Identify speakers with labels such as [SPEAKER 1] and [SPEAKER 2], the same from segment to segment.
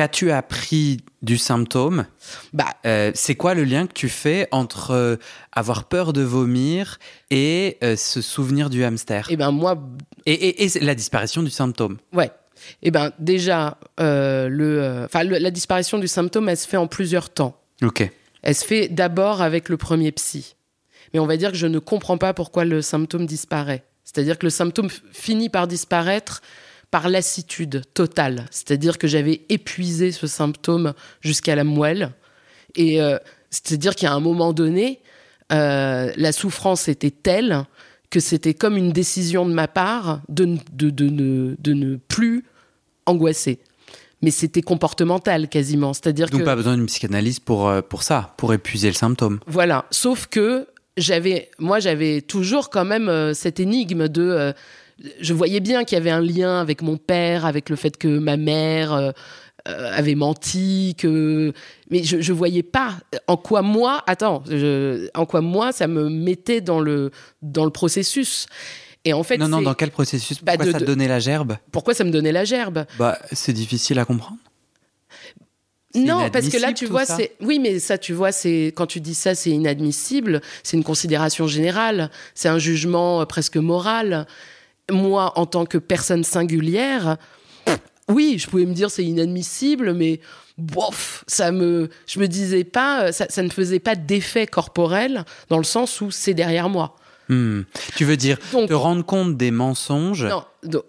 [SPEAKER 1] qu'as-tu appris du symptôme?
[SPEAKER 2] Bah,
[SPEAKER 1] Euh, C'est quoi le lien que tu fais entre euh, avoir peur de vomir et euh, se souvenir du hamster?
[SPEAKER 2] Eh ben moi,
[SPEAKER 1] et, et- et la disparition du symptôme
[SPEAKER 2] ouais. Eh ben déjà, le, le- la disparition du symptôme, elle se fait en plusieurs temps.
[SPEAKER 1] Ok.
[SPEAKER 2] Elle se fait d'abord avec le premier psy. Mais on va dire que je ne comprends pas pourquoi le symptôme disparaît. C'est-à-dire que le symptôme finit par disparaître par lassitude totale. C'est-à-dire que j'avais épuisé ce symptôme jusqu'à la moelle. Et euh, c'est-à-dire qu'à un moment donné, euh, la souffrance était telle que c'était comme une décision de ma part de, de, de ne, de ne plus angoisser. Mais c'était comportemental quasiment. C'est-à-dire
[SPEAKER 1] Donc
[SPEAKER 2] que...
[SPEAKER 1] pas besoin d'une psychanalyse pour, euh, pour ça, pour épuiser le symptôme.
[SPEAKER 2] Voilà. Sauf que j'avais, moi, j'avais toujours quand même euh, cette énigme de. euh, je voyais bien qu'il y avait un lien avec mon père, avec le fait que ma mère euh, euh, avait menti, que. Mais je, je voyais pas en quoi moi. Attends, je- en quoi moi ça me mettait dans le dans le processus. Et en fait,
[SPEAKER 1] non, non, dans quel processus?
[SPEAKER 2] Bah,
[SPEAKER 1] Pourquoi
[SPEAKER 2] de-
[SPEAKER 1] ça te donnait la gerbe?
[SPEAKER 2] Pourquoi ça me donnait la gerbe?
[SPEAKER 1] Bah, c'est difficile à comprendre.
[SPEAKER 2] Non, parce que là, tu vois, c'est. Oui, mais ça, tu vois, c'est. Quand tu dis ça, c'est inadmissible. C'est une considération générale. C'est un jugement euh, presque moral. Moi, en tant que personne singulière, oui, je pouvais me dire c'est inadmissible, mais bof, ça me. Je me disais pas. Ça, ça ne faisait pas d'effet corporel dans le sens où c'est derrière moi.
[SPEAKER 1] Hmm. Tu veux dire
[SPEAKER 2] Donc-
[SPEAKER 1] te rendre compte des mensonges
[SPEAKER 2] Non,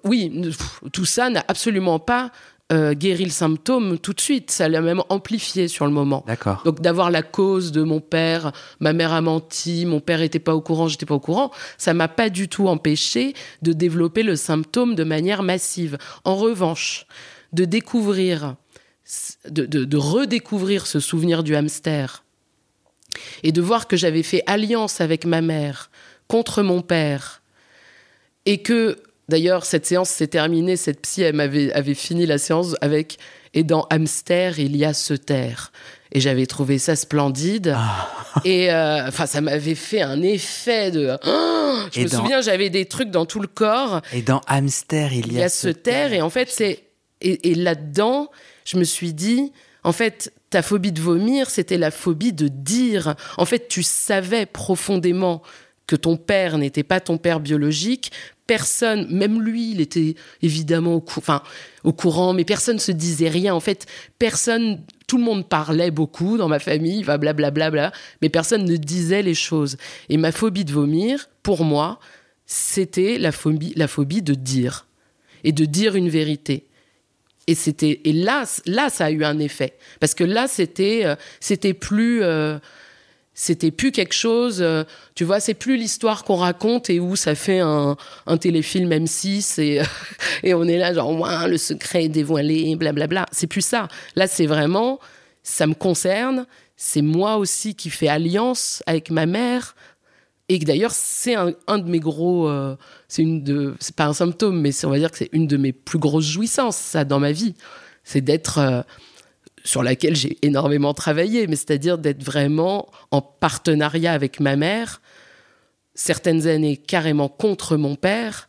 [SPEAKER 2] oui, tout ça n'a absolument pas euh, guéri le symptôme tout de suite. Ça l'a même amplifié sur le moment.
[SPEAKER 1] D'accord.
[SPEAKER 2] Donc d'avoir la cause de mon père, ma mère a menti, mon père était pas au courant, j'étais pas au courant, ça m'a pas du tout empêché de développer le symptôme de manière massive. En revanche, de découvrir, de, de- de redécouvrir ce souvenir du hamster et de voir que j'avais fait alliance avec ma mère contre mon père et que d'ailleurs cette séance s'est terminée, cette psy elle m'avait avait fini la séance avec et dans hamster il y a se taire et j'avais trouvé ça splendide. Et euh, enfin ça m'avait fait un effet de Oh! Je
[SPEAKER 1] Et
[SPEAKER 2] me
[SPEAKER 1] dans-
[SPEAKER 2] souviens j'avais des trucs dans tout le corps
[SPEAKER 1] Et dans hamster, il
[SPEAKER 2] il y a se taire et en fait c'est et, et là-dedans je me suis dit en fait ta phobie de vomir c'était la phobie de dire. En fait tu savais profondément que ton père n'était pas ton père biologique. Personne même lui il était évidemment au, courant mais personne se disait rien. En fait personne tout le monde parlait beaucoup dans ma famille va blablabla bla, mais personne ne disait les choses. Et ma phobie de vomir pour moi c'était la phobie la phobie de dire et de dire une vérité. Et c'était et là là ça a eu un effet. Parce que là c'était euh, c'était plus euh, c'était plus quelque chose euh, tu vois c'est plus l'histoire qu'on raconte et où ça fait un, un téléfilm M6 et et on est là genre le secret est dévoilé blablabla. C'est plus ça. Là c'est vraiment ça me concerne c'est moi aussi qui fais alliance avec ma mère et que d'ailleurs c'est un, de mes gros euh, c'est une de c'est pas un symptôme mais on va dire que c'est une de mes plus grosses jouissances ça dans ma vie. C'est d'être euh, sur laquelle j'ai énormément travaillé mais c'est-à-dire d'être vraiment en partenariat avec ma mère certaines années carrément contre mon père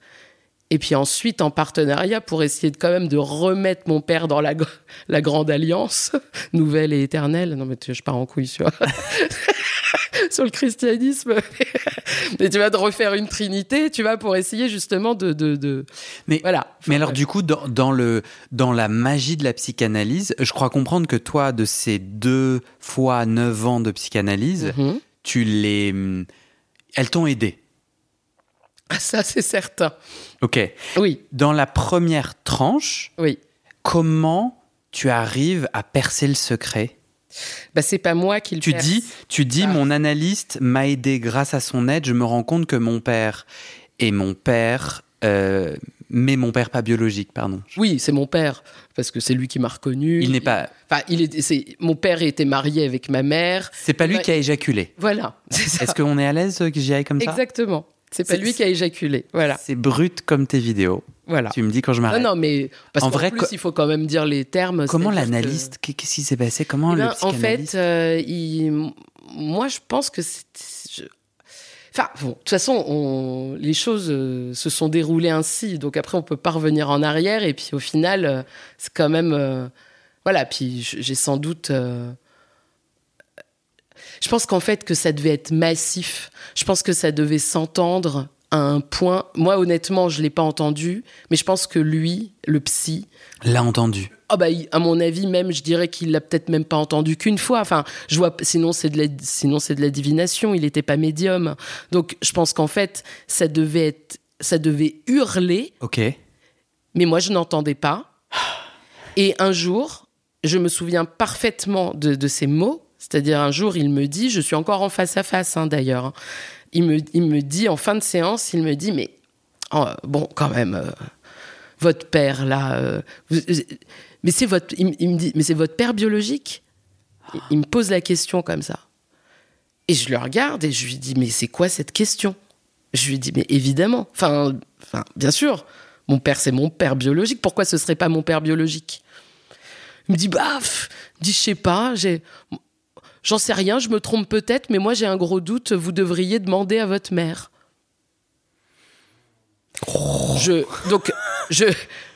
[SPEAKER 2] et puis ensuite en partenariat pour essayer de quand même de remettre mon père dans la, gr- la grande alliance nouvelle et éternelle. Non mais tu- je pars en couille tu vois sur le christianisme. Mais tu vas refaire une trinité, tu vas pour essayer justement de, de, de...
[SPEAKER 1] Mais
[SPEAKER 2] voilà.
[SPEAKER 1] Mais alors, du coup, dans, dans, le, dans la magie de la psychanalyse, je crois comprendre que toi, de ces deux fois neuf ans de psychanalyse,
[SPEAKER 2] Mhm.
[SPEAKER 1] tu les. Elles t'ont aidé.
[SPEAKER 2] Ah, ça, c'est certain.
[SPEAKER 1] Ok.
[SPEAKER 2] Oui,
[SPEAKER 1] Dans la première tranche,
[SPEAKER 2] oui.
[SPEAKER 1] comment tu arrives à percer le secret?
[SPEAKER 2] Bah, c'est pas moi qui le
[SPEAKER 1] Tu
[SPEAKER 2] perce.
[SPEAKER 1] dis, tu dis,
[SPEAKER 2] Ah.
[SPEAKER 1] mon analyste m'a aidé grâce à son aide. Je me rends compte que mon père est mon père, euh, mais mon père pas biologique, pardon.
[SPEAKER 2] Oui, c'est mon père, parce que c'est lui qui m'a reconnu.
[SPEAKER 1] Il n'est pas.
[SPEAKER 2] Enfin, il est, mon père était marié avec ma mère.
[SPEAKER 1] C'est pas lui qui a éjaculé.
[SPEAKER 2] Voilà.
[SPEAKER 1] Est-ce qu'on est à l'aise euh, que j'y aille comme ça?
[SPEAKER 2] Exactement. C'est pas lui qui a éjaculé. Voilà,
[SPEAKER 1] C'est brut comme tes vidéos.
[SPEAKER 2] voilà.
[SPEAKER 1] Tu me dis quand je
[SPEAKER 2] Non,
[SPEAKER 1] m'arrête.
[SPEAKER 2] non, mais parce
[SPEAKER 1] En
[SPEAKER 2] qu'en
[SPEAKER 1] vrai,
[SPEAKER 2] plus, il faut quand même dire les termes.
[SPEAKER 1] Comment
[SPEAKER 2] que-
[SPEAKER 1] l'analyste qu'est- Qu'est-ce qui s'est passé? Comment
[SPEAKER 2] Eh
[SPEAKER 1] le
[SPEAKER 2] ben, en
[SPEAKER 1] psychanalyste
[SPEAKER 2] fait, euh, il- moi, je pense que c'est. je- Enfin, bon, de toute façon, on- les choses euh, se sont déroulées ainsi. Donc après, on peut pas revenir en arrière. Et puis au final, euh, c'est quand même. voilà, puis j'ai sans doute. Je pense qu'en fait, que ça devait être massif. Je pense que ça devait s'entendre à un point. Moi, honnêtement, je l'ai pas entendu. Mais je pense que lui, le psy,
[SPEAKER 1] l'a entendu.
[SPEAKER 2] ah bah, à mon avis, même, je dirais qu'il l'a peut-être même pas entendu qu'une fois. Enfin, je vois, sinon c'est de la, sinon c'est de la divination. Il n'était pas médium. Donc, je pense qu'en fait, ça devait être, ça devait hurler,
[SPEAKER 1] Ok.
[SPEAKER 2] mais moi, je n'entendais pas. Et un jour, je me souviens parfaitement de, de ces mots. C'est-à-dire, un jour, il me dit, je suis encore en face à face, hein, d'ailleurs. hein. Il me, il me dit, en fin de séance, il me dit, mais oh, bon, quand même, euh, votre père là, euh, vous- mais c'est votre, il, me- dit, mais c'est votre père biologique? Il, me pose la question comme ça, et je le regarde et je lui dis, mais c'est quoi cette question? Je lui dis, mais évidemment, enfin, enfin, bien sûr, mon père c'est mon père biologique. Pourquoi ce serait pas mon père biologique? Il me dit, bah, pff, dit, je sais pas, j'ai, j'en sais rien, je me trompe peut-être, mais moi j'ai un gros doute. Vous devriez demander à votre mère. Je, donc, je,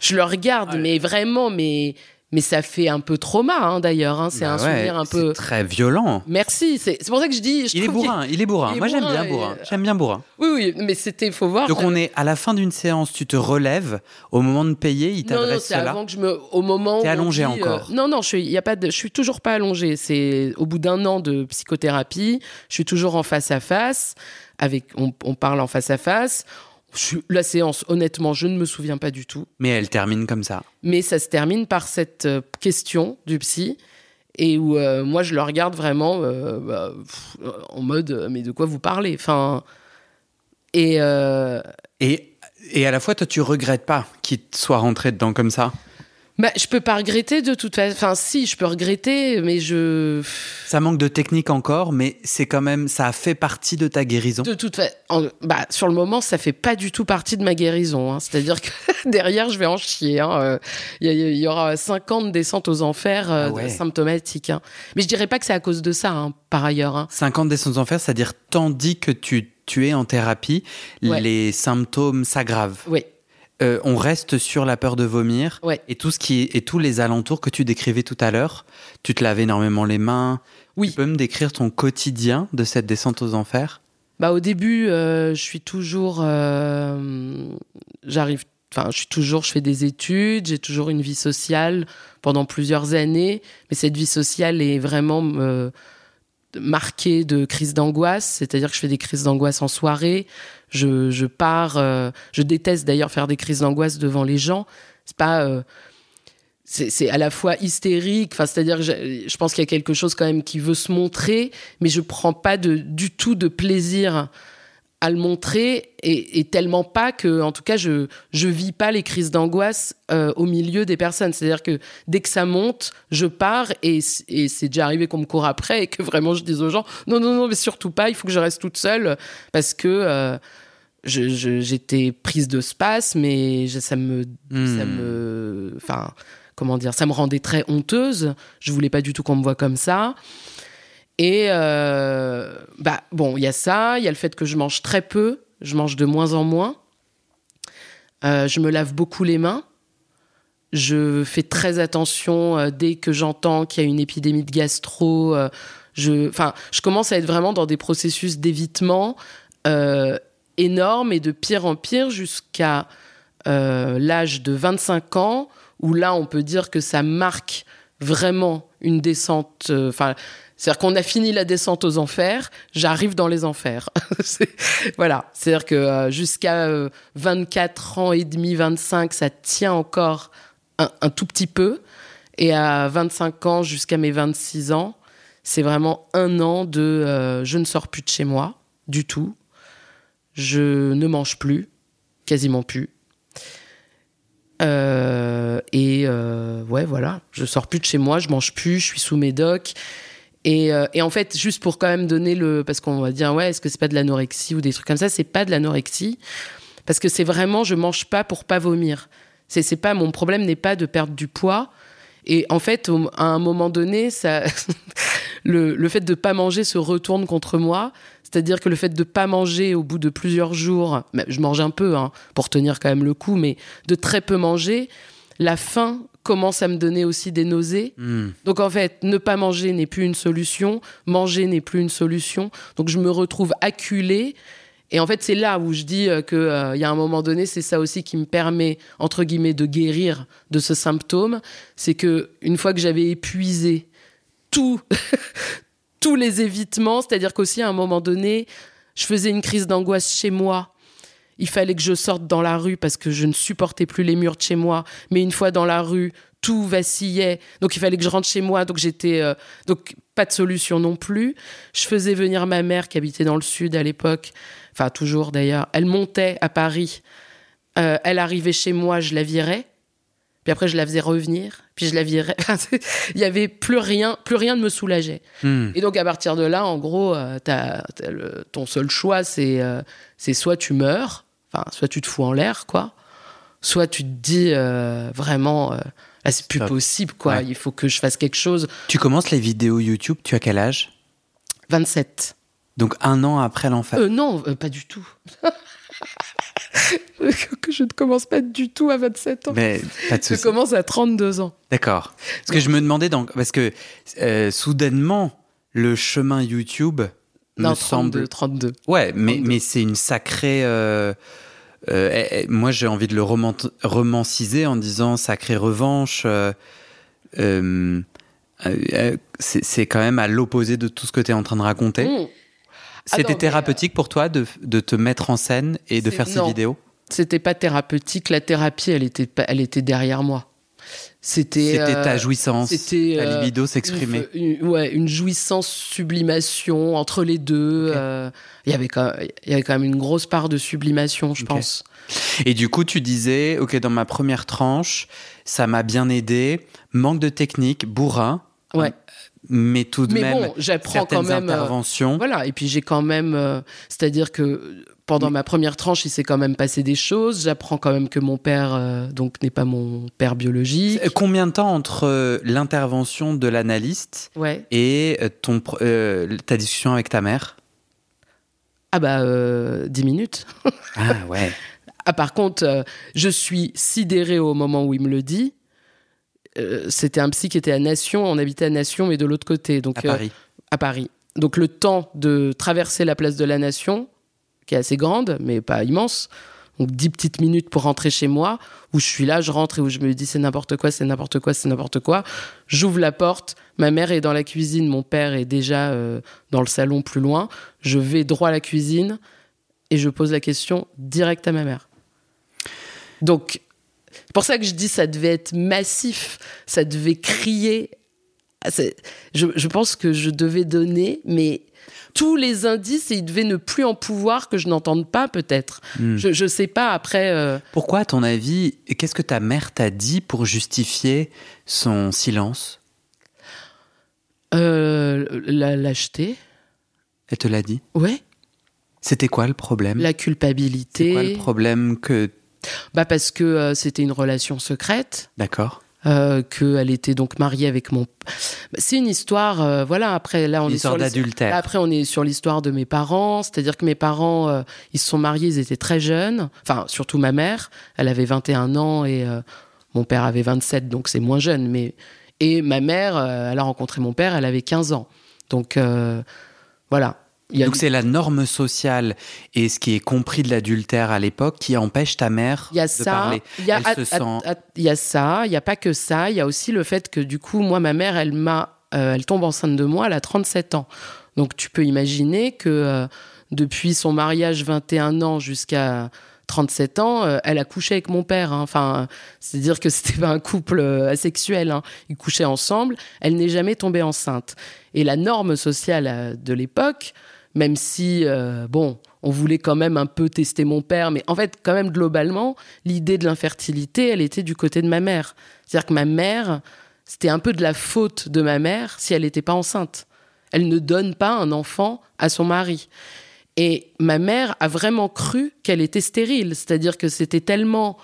[SPEAKER 2] je le regarde, mais vraiment, mais, mais ça fait un peu trauma, hein, d'ailleurs. hein. c'est
[SPEAKER 1] Bah
[SPEAKER 2] un
[SPEAKER 1] ouais,
[SPEAKER 2] souvenir un peu.
[SPEAKER 1] très violent.
[SPEAKER 2] Merci. C'est pour ça que je dis. je
[SPEAKER 1] Il est bourrin, il est bourrin.
[SPEAKER 2] il est
[SPEAKER 1] Moi j'aime bien
[SPEAKER 2] et-
[SPEAKER 1] bourrin. J'aime bien bourrin.
[SPEAKER 2] Oui, oui, mais c'était, faut voir.
[SPEAKER 1] Donc on est à la fin d'une séance, tu te relèves au moment de payer, il
[SPEAKER 2] Non, non,
[SPEAKER 1] t'adresse
[SPEAKER 2] c'est avant que je me. Au moment.
[SPEAKER 1] T'es allongé
[SPEAKER 2] dit,
[SPEAKER 1] encore.
[SPEAKER 2] euh, non, non, je suis, y a pas de, je suis toujours pas allongé. C'est au bout d'un an de psychothérapie, je suis toujours en face à face. Avec, on, on parle en face à face. Je la séance, honnêtement, je ne me souviens pas du tout.
[SPEAKER 1] Mais elle termine comme ça.
[SPEAKER 2] Mais ça se termine par cette euh, question du psy. Et où euh, moi, je le regarde vraiment euh, bah, pff, en mode, mais de quoi vous parlez? Enfin. Et. euh,
[SPEAKER 1] Et, et à la fois, toi, tu regrettes pas qu'il soit rentré dedans comme ça?
[SPEAKER 2] Bah, je peux pas regretter de toute façon. Enfin, si, je peux regretter, mais je.
[SPEAKER 1] Ça manque de technique encore, mais c'est quand même, ça a fait partie de ta guérison.
[SPEAKER 2] De toute façon, bah, sur le moment, ça fait pas du tout partie de ma guérison. hein. C'est-à-dire que derrière, je vais en chier. hein. Euh, Il y, aura 50 descentes aux enfers euh,
[SPEAKER 1] Ah ouais.
[SPEAKER 2] symptomatiques. hein. Mais je dirais pas que c'est à cause de ça, par ailleurs. hein.
[SPEAKER 1] 50 descentes en fer, c'est-à-dire tandis que tu, tu es en thérapie,
[SPEAKER 2] Ouais.
[SPEAKER 1] les symptômes s'aggravent.
[SPEAKER 2] Oui,
[SPEAKER 1] Euh, on reste sur la peur de vomir
[SPEAKER 2] Ouais.
[SPEAKER 1] et tout ce qui est- et tous les alentours que tu décrivais tout à l'heure. Tu te laves énormément les mains.
[SPEAKER 2] Oui.
[SPEAKER 1] Tu peux me décrire ton quotidien de cette descente aux enfers?
[SPEAKER 2] Bah, au début, euh, je suis toujours. euh, J'arrive. Enfin, je suis toujours. Je fais des études. J'ai toujours une vie sociale pendant plusieurs années. Mais cette vie sociale est vraiment marquée de crises d'angoisse. C'est-à-dire que je fais des crises d'angoisse en soirée. Je, pars. euh, je déteste d'ailleurs faire des crises d'angoisse devant les gens. C'est pas. euh, c'est à la fois hystérique, enfin, c'est-à-dire que je, pense qu'il y a quelque chose quand même qui veut se montrer, mais je prends pas du tout de plaisir à le montrer et, et tellement pas que, en tout cas, je je vis pas les crises d'angoisse euh, au milieu des personnes. C'est-à-dire que dès que ça monte, je pars et, et c'est déjà arrivé qu'on me court après et que vraiment je dis aux gens non non non mais surtout pas, il faut que je reste toute seule parce que euh, j'étais prise de space, mais je- ça me
[SPEAKER 1] Hmm.
[SPEAKER 2] ça me enfin comment dire ça me rendait très honteuse je voulais pas du tout qu'on me voie comme ça et euh, bah bon il y a ça il y a le fait que je mange très peu je mange de moins en moins Euh, je me lave beaucoup les mains je fais très attention euh, dès que j'entends qu'il y a une épidémie de gastro Je, enfin, je commence à être vraiment dans des processus d'évitement énormes et de pire en pire jusqu'à l'âge de 25 ans, où là, on peut dire que ça marque vraiment une descente. Enfin, c'est-à-dire qu'on a fini la descente aux enfers, j'arrive dans les enfers. Voilà, c'est-à-dire que euh, jusqu'à euh, 24 ans et demi, 25, ça tient encore un, tout petit peu. Et à 25 ans jusqu'à mes 26 ans, c'est vraiment un an de euh, je ne sors plus de chez moi du tout. Je ne mange plus, quasiment plus. Euh, et euh, ouais, voilà, je sors plus de chez moi, je mange plus, je suis sous médoc. Et, euh, et en fait, juste pour quand même donner le. Parce qu'on va dire, ouais, est-ce que c'est pas de l'anorexie ou des trucs comme ça C'est pas de l'anorexie. Parce que c'est vraiment, je mange pas pour pas vomir. C'est pas Mon problème n'est pas de perdre du poids. Et en fait, à un moment donné, ça, le, le fait de pas manger se retourne contre moi. C'est-à-dire que le fait de pas manger au bout de plusieurs jours, je mange un peu hein, pour tenir quand même le coup, mais de très peu manger, la faim commence à me donner aussi des nausées.
[SPEAKER 1] Hmm.
[SPEAKER 2] Donc en fait, ne pas manger n'est plus une solution, manger n'est plus une solution. Donc je me retrouve acculée. Et en fait, c'est là où je dis euh, que euh, y a un moment donné, c'est ça aussi qui me permet entre guillemets de guérir de ce symptôme, c'est que une fois que j'avais épuisé tout tous les évitements, c'est-à-dire qu'aussi à un moment donné, je faisais une crise d'angoisse chez moi. Il fallait que je sorte dans la rue parce que je ne supportais plus les murs de chez moi. Mais une fois dans la rue, tout vacillait. Donc il fallait que je rentre chez moi. Donc j'étais euh, donc pas de solution non plus. Je faisais venir ma mère qui habitait dans le sud à l'époque, enfin toujours d'ailleurs. Elle montait à Paris. Euh, elle arrivait chez moi, je la virais. Puis après je la faisais revenir. Puis je la virais. Il y avait plus rien, plus rien ne me soulageait.
[SPEAKER 1] Hmm.
[SPEAKER 2] Et donc à partir de là, en gros, euh, le- ton seul choix, c'est c'est soit tu meurs, enfin soit tu te fous en l'air, quoi, soit tu te dis euh, vraiment, euh, là c'est plus
[SPEAKER 1] Stop.
[SPEAKER 2] possible, quoi.
[SPEAKER 1] Ouais.
[SPEAKER 2] Il faut que je fasse quelque chose.
[SPEAKER 1] Tu commences les vidéos YouTube, tu as quel âge?
[SPEAKER 2] 27.
[SPEAKER 1] Donc un an après l'enfer.
[SPEAKER 2] Euh, non, pas du tout. que je ne commence pas du tout à 27 ans.
[SPEAKER 1] Mais pas de
[SPEAKER 2] Je commence à 32 ans.
[SPEAKER 1] D'accord. Parce que je me demandais donc parce que soudainement le chemin YouTube me
[SPEAKER 2] 32,
[SPEAKER 1] semble
[SPEAKER 2] 32.
[SPEAKER 1] Ouais, mais,
[SPEAKER 2] 32.
[SPEAKER 1] mais c'est une sacrée. euh, euh, eh, eh, moi, j'ai envie de le romanciser en disant sacrée revanche. euh, c'est quand même à l'opposé de tout ce que tu es en train de raconter.
[SPEAKER 2] Mmh.
[SPEAKER 1] C'était thérapeutique pour toi de, de te mettre en scène et de faire ces
[SPEAKER 2] non.
[SPEAKER 1] vidéos?
[SPEAKER 2] C'était pas thérapeutique. La thérapie, elle était, elle était derrière moi. C'était.
[SPEAKER 1] C'était ta
[SPEAKER 2] euh,
[SPEAKER 1] jouissance,
[SPEAKER 2] c'était,
[SPEAKER 1] ta
[SPEAKER 2] euh,
[SPEAKER 1] libido s'exprimer.
[SPEAKER 2] Ouais, une jouissance sublimation entre les deux.
[SPEAKER 1] Ok.
[SPEAKER 2] euh, Il y avait quand il y avait quand même une grosse part de sublimation, je pense.
[SPEAKER 1] Et du coup, tu disais, ok, dans ma première tranche, ça m'a bien aidé. Manque de technique, bourrin,
[SPEAKER 2] Ouais.
[SPEAKER 1] mais tout de
[SPEAKER 2] Mais
[SPEAKER 1] même
[SPEAKER 2] bon, j'apprends
[SPEAKER 1] certaines
[SPEAKER 2] quand même. euh,
[SPEAKER 1] interventions.
[SPEAKER 2] Voilà, et puis j'ai quand même, euh, c'est-à-dire que pendant ma première tranche, il s'est quand même passé des choses. J'apprends quand même que mon père, euh, donc, n'est pas mon père biologique.
[SPEAKER 1] Euh, Combien de temps entre euh, l'intervention de l'analyste
[SPEAKER 2] Ouais.
[SPEAKER 1] et ton, euh, ta discussion avec ta mère?
[SPEAKER 2] Ah bah, euh, 10 minutes.
[SPEAKER 1] Ah ouais.
[SPEAKER 2] Ah, par contre, je suis sidérée au moment où il me le dit. C'était un psy qui était à Nation, on habitait à Nation, mais de l'autre côté, donc
[SPEAKER 1] À Paris.
[SPEAKER 2] à Paris. Donc le temps de traverser la place de la Nation, qui est assez grande, mais pas immense, donc 10 petites minutes pour rentrer chez moi, où je suis là, je rentre et où je me dis c'est n'importe quoi, c'est n'importe quoi, c'est n'importe quoi. J'ouvre la porte, ma mère est dans la cuisine, mon père est déjà euh, dans le salon plus loin. Je vais droit à la cuisine et je pose la question direct à ma mère. Donc, c'est pour ça que je dis ça devait être massif, ça devait crier. Ah, je pense que je devais donner, mais tous les indices et il devait ne plus en pouvoir que je n'entende pas peut-être.
[SPEAKER 1] Hmm.
[SPEAKER 2] Je, je sais pas après. euh,
[SPEAKER 1] Pourquoi, à ton avis, qu'est-ce que ta mère t'a dit pour justifier son silence?
[SPEAKER 2] Euh, la lâcheté,
[SPEAKER 1] Elle te l'a dit?
[SPEAKER 2] Ouais,
[SPEAKER 1] C'était quoi le problème?
[SPEAKER 2] La
[SPEAKER 1] C'est
[SPEAKER 2] culpabilité.
[SPEAKER 1] quoi le problème que...
[SPEAKER 2] Bah parce que euh, c'était une relation secrète.
[SPEAKER 1] D'accord.
[SPEAKER 2] Euh, qu'elle était donc mariée avec mon. C'est une histoire, euh, voilà. Après, là, on est sur
[SPEAKER 1] d'adultère.
[SPEAKER 2] Après, on est sur l'histoire de mes parents, c'est-à-dire que mes parents, euh, ils se sont mariés, ils étaient très jeunes. Enfin, surtout ma mère, elle avait 21 ans et mon père avait 27, donc c'est moins jeune. Mais et ma mère, elle a rencontré mon père, elle avait 15 ans. Donc voilà.
[SPEAKER 1] Donc c'est la norme sociale et ce qui est compris de l'adultère à l'époque qui empêche ta mère
[SPEAKER 2] y a
[SPEAKER 1] de
[SPEAKER 2] ça,
[SPEAKER 1] parler.
[SPEAKER 2] il y a,
[SPEAKER 1] Elle se sent-
[SPEAKER 2] y a ça, il y a pas que ça, il y a aussi le fait que du coup, moi, ma mère, elle m'a, euh, elle tombe enceinte de moi, elle a 37 ans. Donc tu peux imaginer que euh, depuis son mariage 21 ans jusqu'à 37 ans, euh, elle a couché avec mon père. hein. Enfin, c'est-à-dire que c'était pas un couple euh, asexuel. hein. Ils couchaient ensemble. Elle n'est jamais tombée enceinte. Et la norme sociale euh, de l'époque, même si, euh, bon, on voulait quand même un peu tester mon père, mais en fait, quand même, globalement, l'idée de l'infertilité, elle était du côté de ma mère. C'est-à-dire que ma mère, c'était un peu de la faute de ma mère si elle n'était pas enceinte. Elle ne donne pas un enfant à son mari. Et ma mère a vraiment cru qu'elle était stérile. C'est-à-dire que c'était tellement.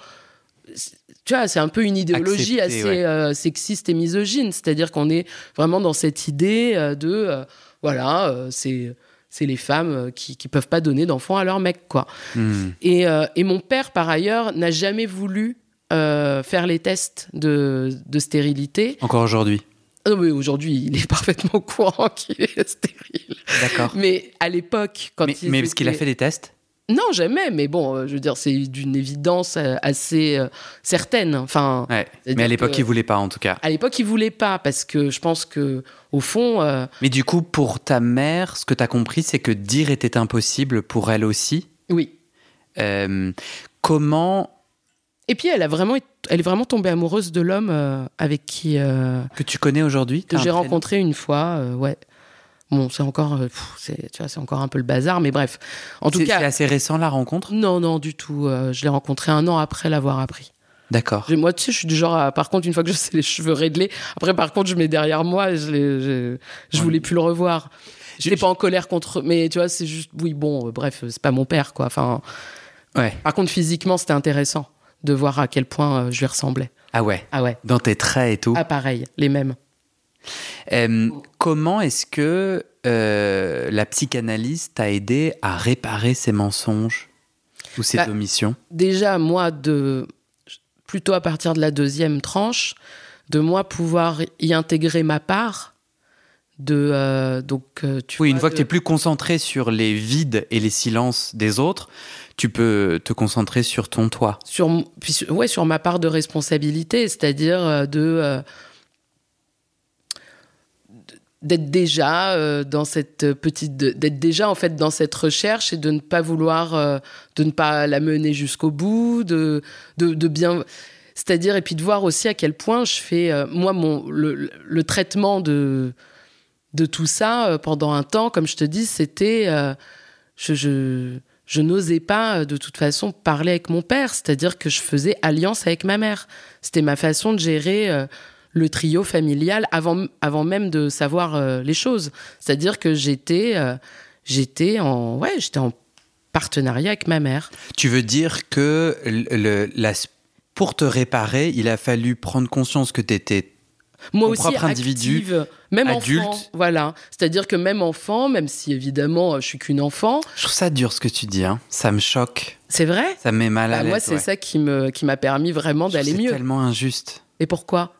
[SPEAKER 2] Tu vois, c'est un peu une idéologie
[SPEAKER 1] Accepté,
[SPEAKER 2] assez
[SPEAKER 1] ouais.
[SPEAKER 2] euh, sexiste et misogyne. C'est-à-dire qu'on est vraiment dans cette idée euh, de. euh, voilà, c'est. C'est les femmes euh, qui ne peuvent pas donner d'enfants à leur mec, quoi.
[SPEAKER 1] Hmm.
[SPEAKER 2] Et, euh, et mon père, par ailleurs, n'a jamais voulu euh, faire les tests de, de stérilité.
[SPEAKER 1] Encore aujourd'hui.
[SPEAKER 2] Ah non, mais aujourd'hui, il est parfaitement au courant qu'il est stérile.
[SPEAKER 1] D'accord.
[SPEAKER 2] Mais à l'époque, quand
[SPEAKER 1] Mais,
[SPEAKER 2] il
[SPEAKER 1] mais parce qu'il a fait des tests
[SPEAKER 2] Non, jamais. Mais bon, euh, je veux dire, c'est d'une évidence euh, assez euh, certaine. Enfin,
[SPEAKER 1] Ouais. Mais à l'époque,
[SPEAKER 2] que-
[SPEAKER 1] il voulait pas en tout cas.
[SPEAKER 2] à l'époque, il voulait pas parce que je pense que au fond, euh,
[SPEAKER 1] Mais du coup, pour ta mère, ce que tu as compris, c'est que dire était impossible pour elle aussi.
[SPEAKER 2] oui.
[SPEAKER 1] Euh, comment
[SPEAKER 2] Et puis, elle a vraiment, elle est vraiment tombée amoureuse de l'homme avec qui euh,
[SPEAKER 1] que tu connais aujourd'hui
[SPEAKER 2] que j'ai rencontré une fois. ouais. Bon, c'est encore, euh, c'est, tu vois, c'est encore un peu le bazar, mais bref. En tout
[SPEAKER 1] C'est
[SPEAKER 2] cas,
[SPEAKER 1] c'est assez récent la rencontre?
[SPEAKER 2] Non, non, du tout. euh, je l'ai rencontré un an après l'avoir appris.
[SPEAKER 1] D'accord.
[SPEAKER 2] Moi, tu sais, je suis du genre, à- par contre, une fois que je sais les cheveux réglés, après, par contre, je mets derrière moi, je, je, je
[SPEAKER 1] Ouais.
[SPEAKER 2] voulais plus le revoir.
[SPEAKER 1] Je-
[SPEAKER 2] pas en colère contre, mais tu vois, c'est juste, oui, bon, euh, bref, c'est pas mon père, quoi. Enfin,
[SPEAKER 1] Ouais.
[SPEAKER 2] par contre, physiquement, c'était intéressant de voir à quel point euh, je lui ressemblais.
[SPEAKER 1] Ah ouais.
[SPEAKER 2] Ah ouais.
[SPEAKER 1] Dans tes traits et tout.
[SPEAKER 2] Ah, pareil, les mêmes.
[SPEAKER 1] Euh, comment est-ce que euh, la psychanalyse t'a aidé à réparer ces mensonges ou ces
[SPEAKER 2] Bah,
[SPEAKER 1] omissions?
[SPEAKER 2] déjà, moi, de plutôt à partir de la deuxième tranche, de moi pouvoir y intégrer ma part. De euh, donc tu
[SPEAKER 1] Oui,
[SPEAKER 2] vois,
[SPEAKER 1] une fois que tu es plus concentré sur les vides et les silences des autres, tu peux te concentrer sur ton toi.
[SPEAKER 2] sur puis ouais sur ma part de responsabilité, c'est-à-dire de d'être déjà euh, dans cette petite d'être déjà en fait dans cette recherche et de ne pas vouloir euh, de ne pas la mener jusqu'au bout de, de bien c'est-à-dire et puis de voir aussi à quel point je fais euh, moi mon le, le traitement de de tout ça pendant un temps comme je te dis c'était je, je, je n'osais pas de toute façon parler avec mon père, c'est-à-dire que je faisais alliance avec ma mère. C'était ma façon de gérer le trio familial avant, avant même de savoir euh, les choses. C'est-à-dire que j'étais euh, j'étais en ouais en partenariat avec ma mère.
[SPEAKER 1] Tu veux dire que le, la- pour te réparer, il a fallu prendre conscience que tu étais
[SPEAKER 2] Moi aussi
[SPEAKER 1] propre individu,
[SPEAKER 2] active, même
[SPEAKER 1] adulte.
[SPEAKER 2] enfant, voilà. C'est-à-dire que même enfant, même si évidemment euh, je suis qu'une enfant,
[SPEAKER 1] Je trouve ça dur ce que tu dis, hein. ça me choque,
[SPEAKER 2] c'est vrai?
[SPEAKER 1] ça me met mal à
[SPEAKER 2] Bah,
[SPEAKER 1] l'aise.
[SPEAKER 2] moi, c'est
[SPEAKER 1] ouais.
[SPEAKER 2] ça qui me qui m'a permis vraiment d'aller
[SPEAKER 1] c'est
[SPEAKER 2] mieux.
[SPEAKER 1] tellement injuste.
[SPEAKER 2] Et pourquoi?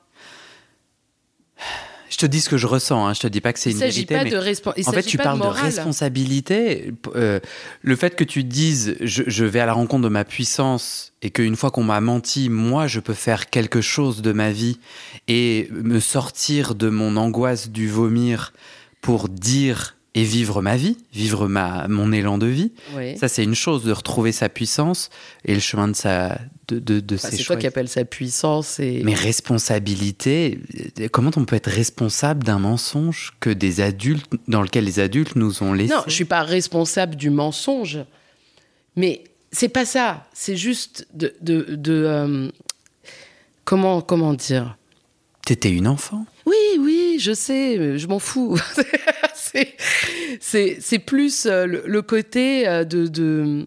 [SPEAKER 1] Je te dis ce que je ressens, hein. je te dis pas que c'est une vérité,
[SPEAKER 2] pas
[SPEAKER 1] mais
[SPEAKER 2] de il
[SPEAKER 1] en fait, tu
[SPEAKER 2] pas
[SPEAKER 1] parles de, responsabilité. Euh, le fait que tu dises je, je vais à la rencontre de ma puissance et qu'une fois qu'on m'a menti, moi, je peux faire quelque chose de ma vie et me sortir de mon angoisse du vomir pour dire et vivre ma vie, vivre ma, mon élan de vie.
[SPEAKER 2] Oui.
[SPEAKER 1] Ça, c'est une chose de retrouver sa puissance et le chemin de, sa, de, de, de
[SPEAKER 2] Enfin,
[SPEAKER 1] ses
[SPEAKER 2] c'est toi qui appelles ça puissance et
[SPEAKER 1] Mais responsabilité, euh, comment on peut être responsable d'un mensonge que des adultes, dans lequel les adultes nous ont laissé?
[SPEAKER 2] Non, je suis pas responsable du mensonge, mais c'est pas ça. C'est juste de de, de, euh, comment comment dire?
[SPEAKER 1] T'étais une enfant?
[SPEAKER 2] Oui, oui, je sais, je m'en fous. c'est, c'est, c'est plus euh, le, le côté euh, de. de...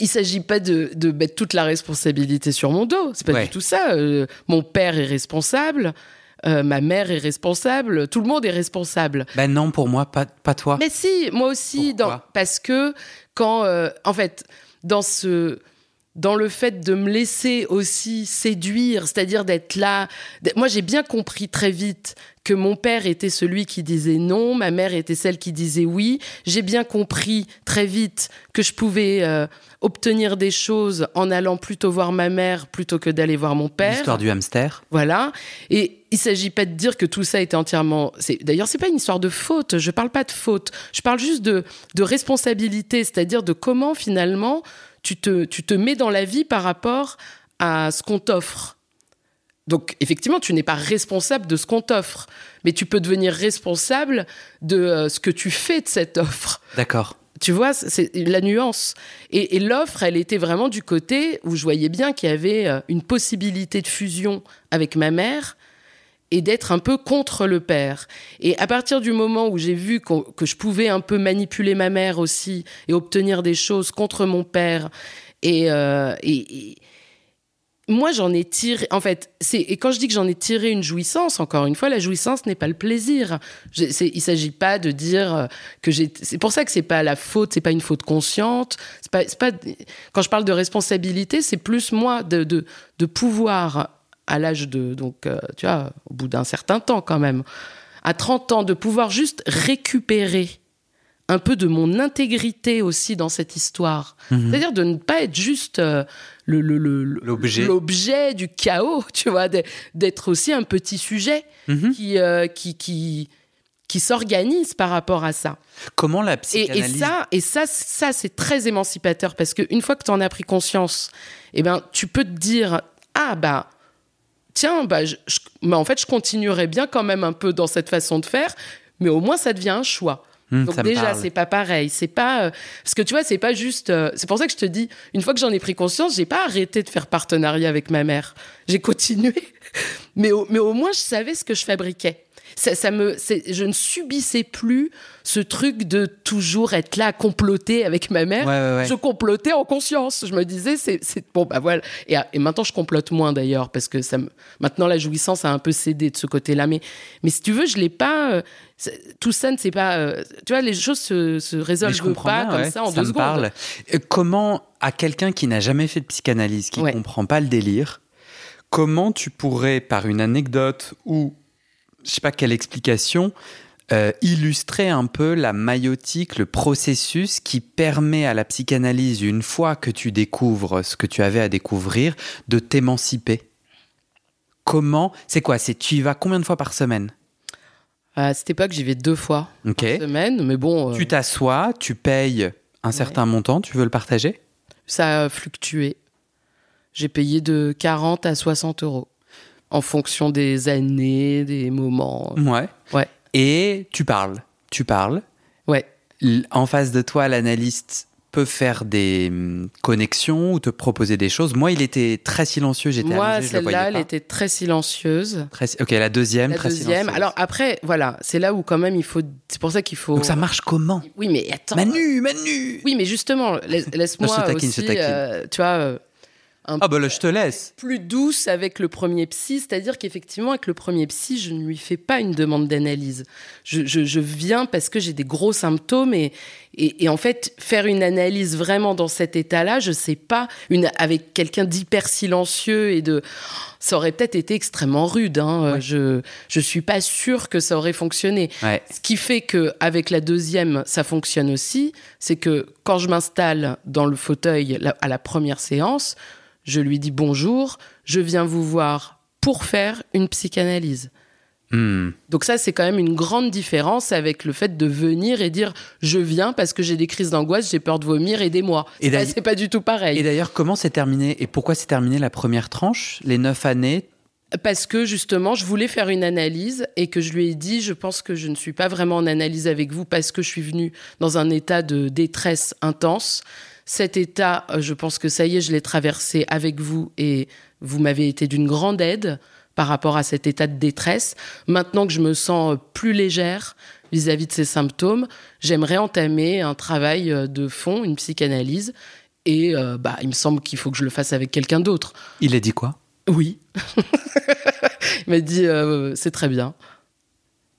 [SPEAKER 2] Il s'agit pas de, de mettre toute la responsabilité sur mon dos. C'est pas
[SPEAKER 1] Ouais.
[SPEAKER 2] du tout ça. Euh, mon père est responsable, euh, ma mère est responsable, tout le monde est responsable.
[SPEAKER 1] Ben non, pour moi, pas, pas toi.
[SPEAKER 2] Mais si, moi aussi, dans, parce que quand, euh, en fait, dans ce, dans le fait de me laisser aussi séduire, c'est-à-dire d'être là. Moi, j'ai bien compris très vite que mon père était celui qui disait non, ma mère était celle qui disait oui. J'ai bien compris très vite que je pouvais euh, obtenir des choses en allant plutôt voir ma mère plutôt que d'aller voir mon père.
[SPEAKER 1] L'histoire du hamster.
[SPEAKER 2] Voilà. Et il s'agit pas de dire que tout ça était entièrement. D'ailleurs, c'est pas une histoire de faute. Je parle pas de faute. Je parle juste de, de responsabilité, c'est-à-dire de comment finalement tu te, tu te mets dans la vie par rapport à ce qu'on t'offre. Donc, effectivement, tu n'es pas responsable de ce qu'on t'offre, mais tu peux devenir responsable de euh, ce que tu fais de cette offre.
[SPEAKER 1] D'accord.
[SPEAKER 2] Tu vois, c'est la nuance. Et, l'offre, elle était vraiment du côté où je voyais bien qu'il y avait euh, une possibilité de fusion avec ma mère et d'être un peu contre le père. Et à partir du moment où j'ai vu que je pouvais un peu manipuler ma mère aussi et obtenir des choses contre mon père, et, euh, moi, j'en ai tiré. En fait, et quand je dis que j'en ai tiré une jouissance, encore une fois, la jouissance n'est pas le plaisir. Je, il s'agit pas de dire euh, que j'ai. C'est pour ça que c'est pas la faute, c'est pas une faute consciente. Pas, pas. Quand je parle de responsabilité, c'est plus moi de, de pouvoir à l'âge de donc euh, tu vois au bout d'un certain temps quand même à 30 ans de pouvoir juste récupérer un peu de mon intégrité aussi dans cette histoire. Mhm. C'est-à-dire de ne pas être juste euh, l'objet le, du chaos, tu vois, d'être aussi un petit sujet mhm. qui, euh, qui, qui, qui s'organise par rapport à ça.
[SPEAKER 1] Comment la psychanalyse...
[SPEAKER 2] Et, ça, et ça, ça c'est très émancipateur parce qu'une fois que tu en as pris conscience, eh ben, tu peux te dire, ah bah, tiens, bah, bah, en fait, je continuerai bien quand même un peu dans cette façon de faire, mais au moins ça devient un choix. Hum, Donc déjà, c'est pas pareil. C'est pas euh, parce que tu vois, c'est pas juste. Euh, c'est pour ça que je te dis, une fois que j'en ai pris conscience, j'ai pas arrêté de faire partenariat avec ma mère. J'ai continué, mais mais au moins je savais ce que je fabriquais ça, me, je ne subissais plus ce truc de toujours être là à comploter avec ma mère. Je complotais en conscience. Je me disais, c'est, bon, bah voilà. Et, et, maintenant, je complote moins d'ailleurs parce que ça maintenant la jouissance a un peu cédé de ce côté-là. Mais, mais si tu veux, je l'ai pas. Euh, tout ça ne s'est pas. Euh, tu vois, les choses se, se résolvent pas comme ça en deux secondes. Parle.
[SPEAKER 1] Euh, comment, à quelqu'un qui n'a jamais fait de psychanalyse, qui ne comprend pas le délire, comment tu pourrais, par une anecdote ou je sais pas quelle explication, euh, illustrer un peu la maïotique, le processus qui permet à la psychanalyse, une fois que tu découvres ce que tu avais à découvrir, de t'émanciper. Comment C'est quoi C'est tu y vas combien de fois par semaine?
[SPEAKER 2] À cette époque, j'y vais deux fois par semaine, mais bon.
[SPEAKER 1] Euh, tu t'assois, tu payes un certain montant, tu veux le partager?
[SPEAKER 2] Ça a fluctué. J'ai payé de 40 à 60 euros en fonction des années, des moments.
[SPEAKER 1] Ouais.
[SPEAKER 2] Ouais.
[SPEAKER 1] Et tu parles. Tu parles.
[SPEAKER 2] Ouais.
[SPEAKER 1] En face de toi, l'analyste peut faire des hum, connexions ou te proposer des choses. Moi, il était très silencieux. J'étais
[SPEAKER 2] Moi, celle-là, elle était très silencieuse.
[SPEAKER 1] Ok, la deuxième,
[SPEAKER 2] la
[SPEAKER 1] très
[SPEAKER 2] deuxième. Alors après, voilà, c'est là où quand même il faut. C'est pour ça qu'il faut.
[SPEAKER 1] Donc ça marche comment?
[SPEAKER 2] Oui, mais attends.
[SPEAKER 1] Manu, Manu.
[SPEAKER 2] Oui, mais justement, laisse-moi aussi. Euh, tu vois. Euh,
[SPEAKER 1] ah bah là, je te laisse.
[SPEAKER 2] Plus douce avec le premier psy, c'est-à-dire qu'effectivement, avec le premier psy, je ne lui fais pas une demande d'analyse. Je, viens parce que j'ai des gros symptômes et, et, en fait, faire une analyse vraiment dans cet état-là, je sais pas, une, avec quelqu'un d'hyper silencieux et de. Ça aurait peut-être été extrêmement rude. Hein. Je ne suis pas sûre que ça aurait fonctionné. Ce qui fait que avec la deuxième, ça fonctionne aussi, c'est que quand je m'installe dans le fauteuil à la première séance, je lui dis bonjour, je viens vous voir pour faire une psychanalyse. Hmm. Donc ça, c'est quand même une grande différence avec le fait de venir et dire je viens parce que j'ai des crises d'angoisse, j'ai peur de vomir, aidez-moi. Et c'est pas du tout pareil.
[SPEAKER 1] Et d'ailleurs, comment s'est terminé et pourquoi s'est terminée la première tranche, les neuf années?
[SPEAKER 2] Parce que justement, je voulais faire une analyse et que je lui ai dit, je pense que je ne suis pas vraiment en analyse avec vous parce que je suis venue dans un état de détresse intense. Cet état, euh, je pense que ça y est, je l'ai traversé avec vous et vous m'avez été d'une grande aide par rapport à cet état de détresse. Maintenant que je me sens euh, plus légère vis-à-vis de ces symptômes, j'aimerais entamer un travail euh, de fond, une psychanalyse. Et bah, il me semble qu'il faut que je le fasse avec quelqu'un d'autre.
[SPEAKER 1] Il a dit quoi?
[SPEAKER 2] Oui. il m'a dit c'est très bien.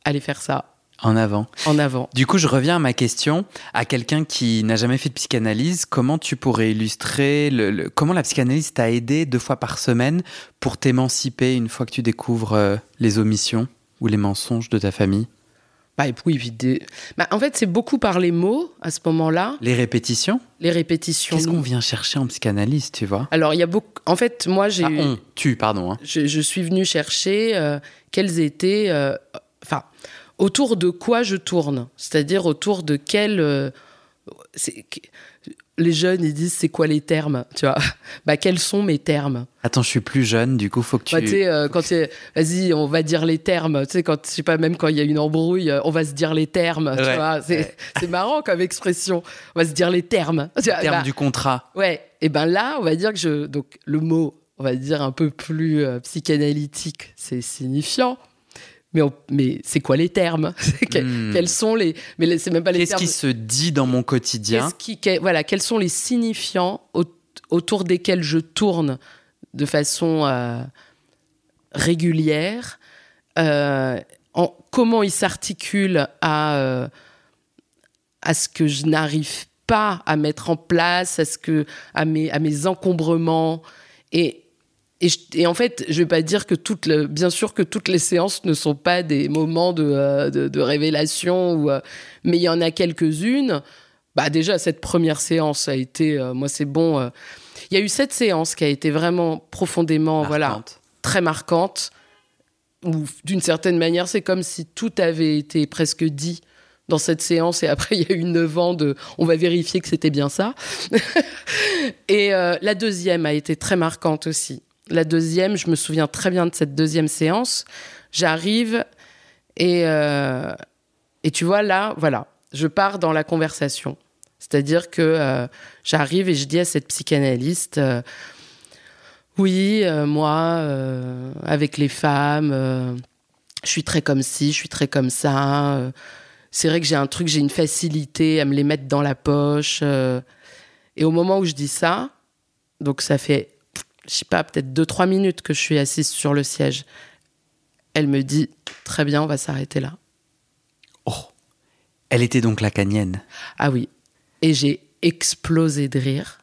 [SPEAKER 2] Allez faire ça.
[SPEAKER 1] En avant.
[SPEAKER 2] En avant.
[SPEAKER 1] Du coup, je reviens à ma question. À quelqu'un qui n'a jamais fait de psychanalyse, comment tu pourrais illustrer le, comment la psychanalyse t'a aidé deux fois par semaine pour t'émanciper une fois que tu découvres euh, les omissions ou les mensonges de ta famille?
[SPEAKER 2] Bah, oui, bah, en fait, c'est beaucoup par les mots à ce moment-là.
[SPEAKER 1] Les répétitions?
[SPEAKER 2] Les répétitions.
[SPEAKER 1] Qu'est-ce qu'on vient chercher en psychanalyse, tu vois?
[SPEAKER 2] Alors, il y a beaucoup. En fait, moi, j'ai.
[SPEAKER 1] Ah, on, tu, pardon. Hein.
[SPEAKER 2] Je, suis venu chercher euh, quels étaient. Euh, enfin, autour de quoi je tourne. C'est-à-dire autour de quel. Euh, les jeunes, ils disent c'est quoi les termes, tu vois Bah quels sont mes termes?
[SPEAKER 1] Attends, je suis plus jeune, du coup faut que tu.
[SPEAKER 2] Bah, tu euh, quand vas-y, on va dire les termes. Tu sais, quand je sais pas, même quand il y a une embrouille, euh, on va se dire les termes. Tu vois, c'est, marrant comme expression. On va se dire les termes.
[SPEAKER 1] Les termes bah, du contrat.
[SPEAKER 2] Ouais. Et ben là, on va dire que je donc le mot, on va dire un peu plus euh, psychanalytique, c'est signifiant mais, mais c'est quoi les termes hmm. Quels sont les Mais c'est même pas les
[SPEAKER 1] Qu'est-ce qui se dit dans mon quotidien
[SPEAKER 2] qui, Voilà, quels sont les signifiants autour desquels je tourne de façon euh, régulière euh, en, Comment ils s'articulent à, euh, à ce que je n'arrive pas à mettre en place, à, ce que, à, mes, à mes encombrements et et, en fait, je vais pas dire que toutes, le, bien sûr que toutes les séances ne sont pas des moments de, euh, de, révélation, ou, euh, mais il y en a quelques-unes. Bah déjà, cette première séance a été, euh, moi c'est bon. Il y a eu cette séance qui a été vraiment profondément, voilà, très marquante. Ou d'une certaine manière, c'est comme si tout avait été presque dit dans cette séance et après il y a eu neuf ans de on va vérifier que c'était bien ça. et la deuxième a été très marquante aussi la deuxième, je me souviens très bien de cette deuxième séance. J'arrive et, euh, et tu vois, là, voilà, je pars dans la conversation. C'est-à-dire que euh, j'arrive et je dis à cette psychanalyste, euh, oui, moi, avec les femmes, je suis très comme ci, je suis très comme ça. c'est vrai que j'ai un truc, j'ai une facilité à me les mettre dans la poche. et au moment où je dis ça, donc ça fait je sais pas, peut-être deux, trois minutes que je suis assise sur le siège. Elle me dit Très bien, on va s'arrêter là.
[SPEAKER 1] Oh Elle était donc lacanienne
[SPEAKER 2] Ah oui. Et j'ai explosé de rire.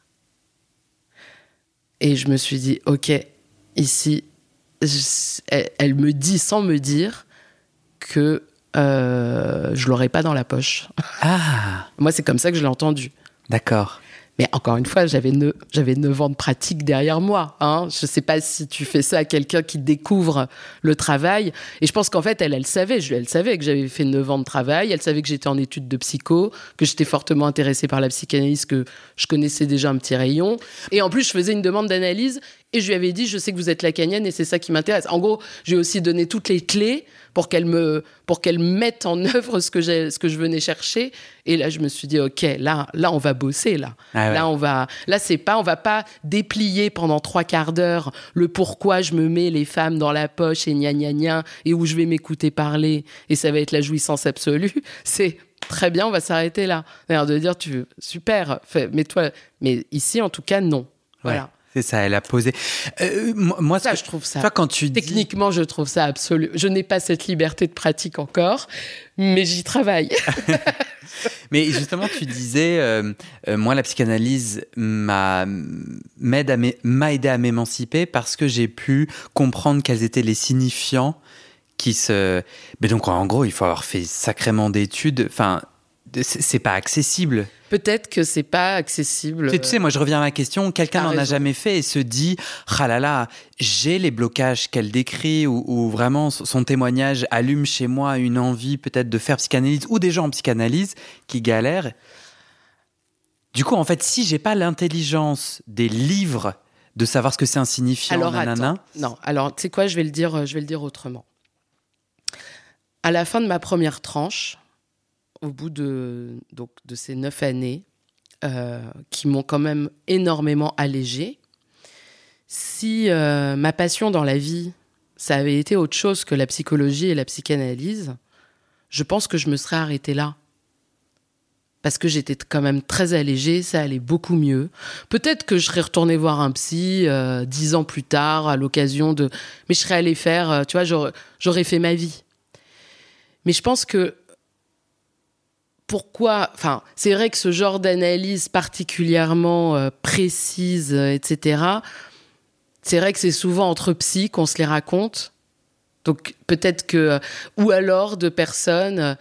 [SPEAKER 2] Et je me suis dit Ok, ici, elle, me dit sans me dire que euh, je l'aurais pas dans la poche.
[SPEAKER 1] Ah
[SPEAKER 2] Moi, c'est comme ça que je l'ai entendu.
[SPEAKER 1] D'accord.
[SPEAKER 2] Mais encore une fois, j'avais neuf, j'avais neuf ans de pratique derrière moi. Hein. Je ne sais pas si tu fais ça à quelqu'un qui découvre le travail. Et je pense qu'en fait, elle, elle savait. Elle savait que j'avais fait neuf ans de travail. Elle savait que j'étais en études de psycho, que j'étais fortement intéressée par la psychanalyse, que je connaissais déjà un petit rayon. Et en plus, je faisais une demande d'analyse et je lui avais dit, je sais que vous êtes lacanienne et c'est ça qui m'intéresse. En gros, j'ai aussi donné toutes les clés pour qu'elle me, pour qu'elle mette en œuvre ce que j'ai, ce que je venais chercher. Et là, je me suis dit, ok, là, là, on va bosser là. Ah là, on va, là, c'est pas, on va pas déplier pendant trois quarts d'heure le pourquoi je me mets les femmes dans la poche et gna gna gna et où je vais m'écouter parler et ça va être la jouissance absolue. C'est très bien, on va s'arrêter là. D'ailleurs, de dire, tu super, mais toi, mais ici, en tout cas, non. Voilà.
[SPEAKER 1] C'est ça, elle a posé.
[SPEAKER 2] Euh, moi, ça, je trouve ça.
[SPEAKER 1] Toi, quand tu
[SPEAKER 2] techniquement, je trouve ça absolu. Je n'ai pas cette liberté de pratique encore, mais j'y travaille.
[SPEAKER 1] mais justement, tu disais, euh, euh, moi, la psychanalyse m'a aidé à m'émanciper parce que j'ai pu comprendre quels étaient les signifiants qui se. Mais donc, en gros, il faut avoir fait sacrément d'études. Enfin, c'est pas accessible.
[SPEAKER 2] Peut-être que c'est pas accessible.
[SPEAKER 1] Tu sais, moi je reviens à ma question, quelqu'un n'en a jamais fait et se dit, ah là là, j'ai les blocages qu'elle décrit ou, vraiment son témoignage allume chez moi une envie peut-être de faire psychanalyse ou des gens en psychanalyse qui galèrent. Du coup, en fait, si j'ai pas l'intelligence des livres de savoir ce que c'est un signifiant,
[SPEAKER 2] alors, non, alors tu sais quoi, je vais le dire, je vais le dire autrement. À la fin de ma première tranche, au bout de, donc, de ces neuf années, euh, qui m'ont quand même énormément allégée, si euh, ma passion dans la vie, ça avait été autre chose que la psychologie et la psychanalyse, je pense que je me serais arrêtée là. Parce que j'étais quand même très allégée, ça allait beaucoup mieux. Peut-être que je serais retournée voir un psy euh, dix ans plus tard à l'occasion de... Mais je serais allée faire, tu vois, j'aurais fait ma vie. Mais je pense que pourquoi Enfin, c'est vrai que ce genre d'analyse particulièrement euh, précise, euh, etc. C'est vrai que c'est souvent entre psy qu'on se les raconte. Donc peut-être que euh, ou alors de personnes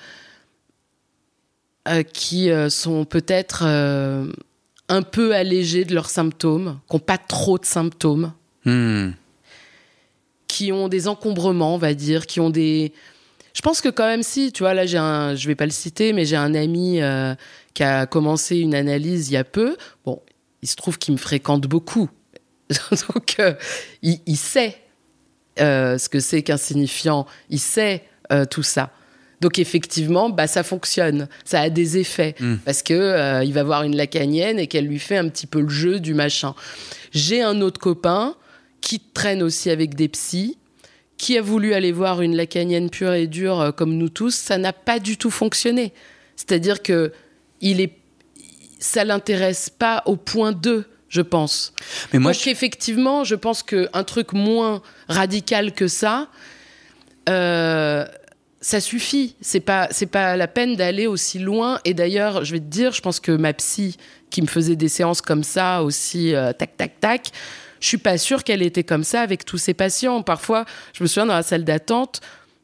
[SPEAKER 2] qui sont peut-être un peu allégées de leurs symptômes, qui n'ont pas trop de symptômes,
[SPEAKER 1] Hmm.
[SPEAKER 2] qui ont des encombrements, on va dire, qui ont des je pense que quand même si, tu vois, là j'ai un, je vais pas le citer, mais j'ai un ami euh, qui a commencé une analyse il y a peu. Bon, il se trouve qu'il me fréquente beaucoup, donc euh, il, il, sait euh, ce que c'est qu'insignifiant, il sait tout ça. Donc effectivement, bah ça fonctionne, ça a des effets
[SPEAKER 1] Mm.
[SPEAKER 2] parce que euh, il va voir une lacanienne et qu'elle lui fait un petit peu le jeu du machin. J'ai un autre copain qui traîne aussi avec des psys qui a voulu aller voir une lacanienne pure et dure euh, comme nous tous, ça n'a pas du tout fonctionné. C'est-à-dire que il est, ça l'intéresse pas au point 2, je pense.
[SPEAKER 1] Mais moi,
[SPEAKER 2] Donc
[SPEAKER 1] je-
[SPEAKER 2] effectivement, je pense qu'un truc moins radical que ça, euh, ça suffit. C'est pas, c'est pas la peine d'aller aussi loin. Et d'ailleurs, je vais te dire, je pense que ma psy qui me faisait des séances comme ça aussi, euh, tac, tac, tac, je suis pas sûre qu'elle était comme ça avec tous ses patients. Parfois, je me souviens dans la salle d'attente,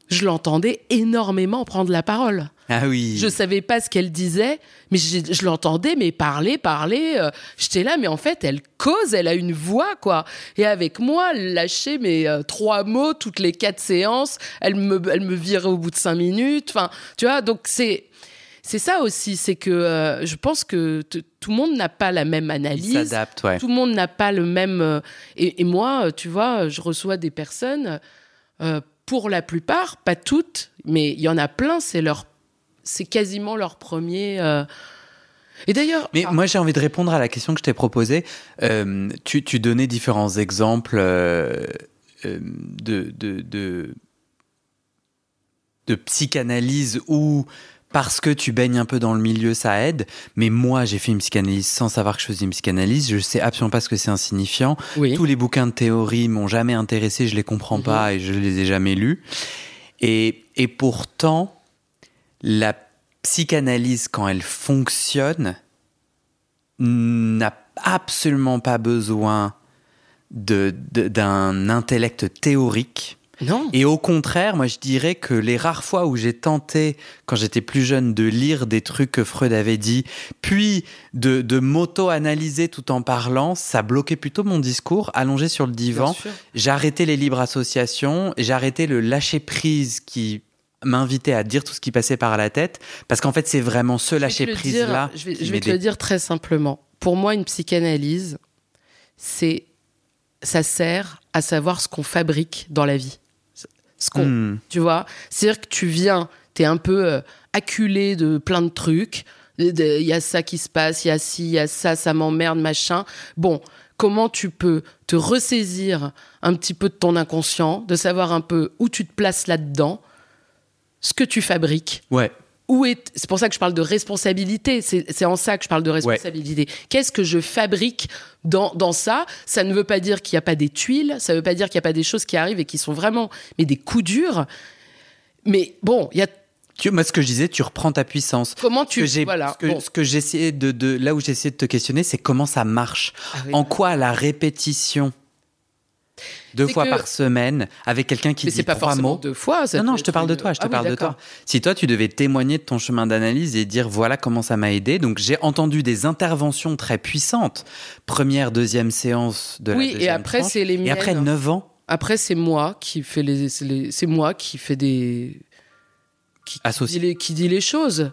[SPEAKER 2] je l'entendais énormément prendre la parole.
[SPEAKER 1] ah oui.
[SPEAKER 2] Je savais pas ce qu'elle disait, mais je, je l'entendais, mais parler, parler. euh, J'étais là, mais en fait, elle cause, elle a une voix, quoi. Et avec moi, elle lâchait mes euh, trois mots toutes les quatre séances. Elle me, elle me virait au bout de cinq minutes. Enfin, tu vois, donc c'est. C'est ça aussi, c'est que euh, je pense que tout le monde n'a pas la même
[SPEAKER 1] Il
[SPEAKER 2] analyse.
[SPEAKER 1] s'adapte, ouais.
[SPEAKER 2] Tout le monde n'a pas le même. euh, et, et moi, euh, tu vois, je reçois des personnes, euh, pour la plupart, pas toutes, mais il y en a plein, c'est leur, c'est quasiment leur premier. Et d'ailleurs,
[SPEAKER 1] Mais
[SPEAKER 2] ah,
[SPEAKER 1] moi, j'ai envie de répondre à la question que je t'ai proposée. Tu, tu donnais différents exemples de, de, de, de psychanalyse où, parce que tu baignes un peu dans le milieu, ça aide. Mais moi, j'ai fait une psychanalyse sans savoir que je faisais une psychanalyse. Je sais absolument pas ce que c'est insignifiant.
[SPEAKER 2] oui,
[SPEAKER 1] Tous les bouquins de théorie m'ont jamais intéressé, je les comprends
[SPEAKER 2] Mhm.
[SPEAKER 1] pas et je les ai jamais lus. Et, et pourtant, la psychanalyse, quand elle fonctionne, n'a absolument pas besoin de- de- d'un intellect théorique.
[SPEAKER 2] Non,
[SPEAKER 1] Et au contraire, moi je dirais que les rares fois où j'ai tenté, quand j'étais plus jeune, de lire des trucs que Freud avait dit, puis de, de m'auto-analyser tout en parlant, ça bloquait plutôt mon discours, allongé sur le divan. arrêté les libres associations, j'ai arrêté le lâcher-prise qui m'invitait à dire tout ce qui passait par la tête, parce qu'en fait c'est vraiment ce
[SPEAKER 2] Je vais te le
[SPEAKER 1] lâcher-prise-là.
[SPEAKER 2] dire- Je vais,
[SPEAKER 1] qui
[SPEAKER 2] je vais te le dire très simplement. Pour moi, une psychanalyse, c'est, ça sert à savoir ce qu'on fabrique dans la vie. Ce qu'on,
[SPEAKER 1] Hmm.
[SPEAKER 2] tu vois c'est-à-dire que tu viens t'es un peu euh, acculé de plein de trucs il y a ça qui se passe il y a ci il y a ça ça m'emmerde machin bon comment tu peux te ressaisir un petit peu de ton inconscient de savoir un peu où tu te places là-dedans ce que tu fabriques?
[SPEAKER 1] Ouais.
[SPEAKER 2] Où est c'est pour ça que je parle de responsabilité c'est en ça que je parle de responsabilité qu'est-ce que je fabrique dans, dans ça? Ça ne veut pas dire qu'il n'y a pas des tuiles ça ne veut pas dire qu'il n'y a pas des choses qui arrivent et qui sont vraiment mais des coups durs mais bon il y a
[SPEAKER 1] Tu, moi, ce que je disais, tu reprends ta puissance.
[SPEAKER 2] comment
[SPEAKER 1] Ce
[SPEAKER 2] tu
[SPEAKER 1] que
[SPEAKER 2] voilà
[SPEAKER 1] ce que,
[SPEAKER 2] bon.
[SPEAKER 1] ce que j'essayais de, de, là où j'essayais de te questionner, c'est comment ça marche?
[SPEAKER 2] Ah oui.
[SPEAKER 1] En quoi la répétition deux fois
[SPEAKER 2] que-
[SPEAKER 1] par semaine avec quelqu'un qui
[SPEAKER 2] mais
[SPEAKER 1] dit
[SPEAKER 2] c'est pas
[SPEAKER 1] trois
[SPEAKER 2] forcément
[SPEAKER 1] mots.
[SPEAKER 2] deux fois ça
[SPEAKER 1] Non, non, je te parle de toi, je te
[SPEAKER 2] Ah oui,
[SPEAKER 1] parle de toi. Si toi, tu devais témoigner de ton chemin d'analyse et dire voilà comment ça m'a aidé, donc j'ai entendu des interventions très puissantes. Première, deuxième séance de la
[SPEAKER 2] oui et après c'est les
[SPEAKER 1] Et
[SPEAKER 2] miennes
[SPEAKER 1] après 9 ans,
[SPEAKER 2] après c'est moi qui fais les c'est les- c'est moi qui fais des qui, qui
[SPEAKER 1] Associé.
[SPEAKER 2] dit les, qui dit les choses,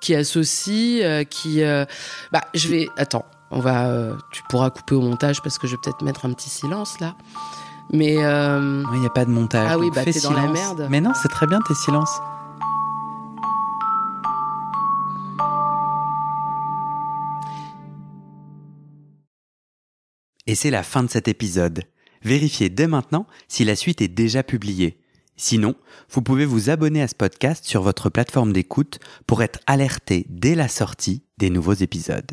[SPEAKER 2] qui associe, euh, qui. euh, Bah, je vais. Attends, on va. euh, tu pourras couper au montage parce que je vais peut-être mettre un petit silence là. Mais euh,
[SPEAKER 1] il n'y a pas de montage.
[SPEAKER 2] Ah oui, bah,
[SPEAKER 1] fais
[SPEAKER 2] t'es dans la merde.
[SPEAKER 1] Mais non, c'est très bien tes silences. Et c'est la fin de cet épisode. Vérifiez dès maintenant si la suite est déjà publiée. Sinon, vous pouvez vous abonner à ce podcast sur votre plateforme d'écoute pour être alerté dès la sortie des nouveaux épisodes.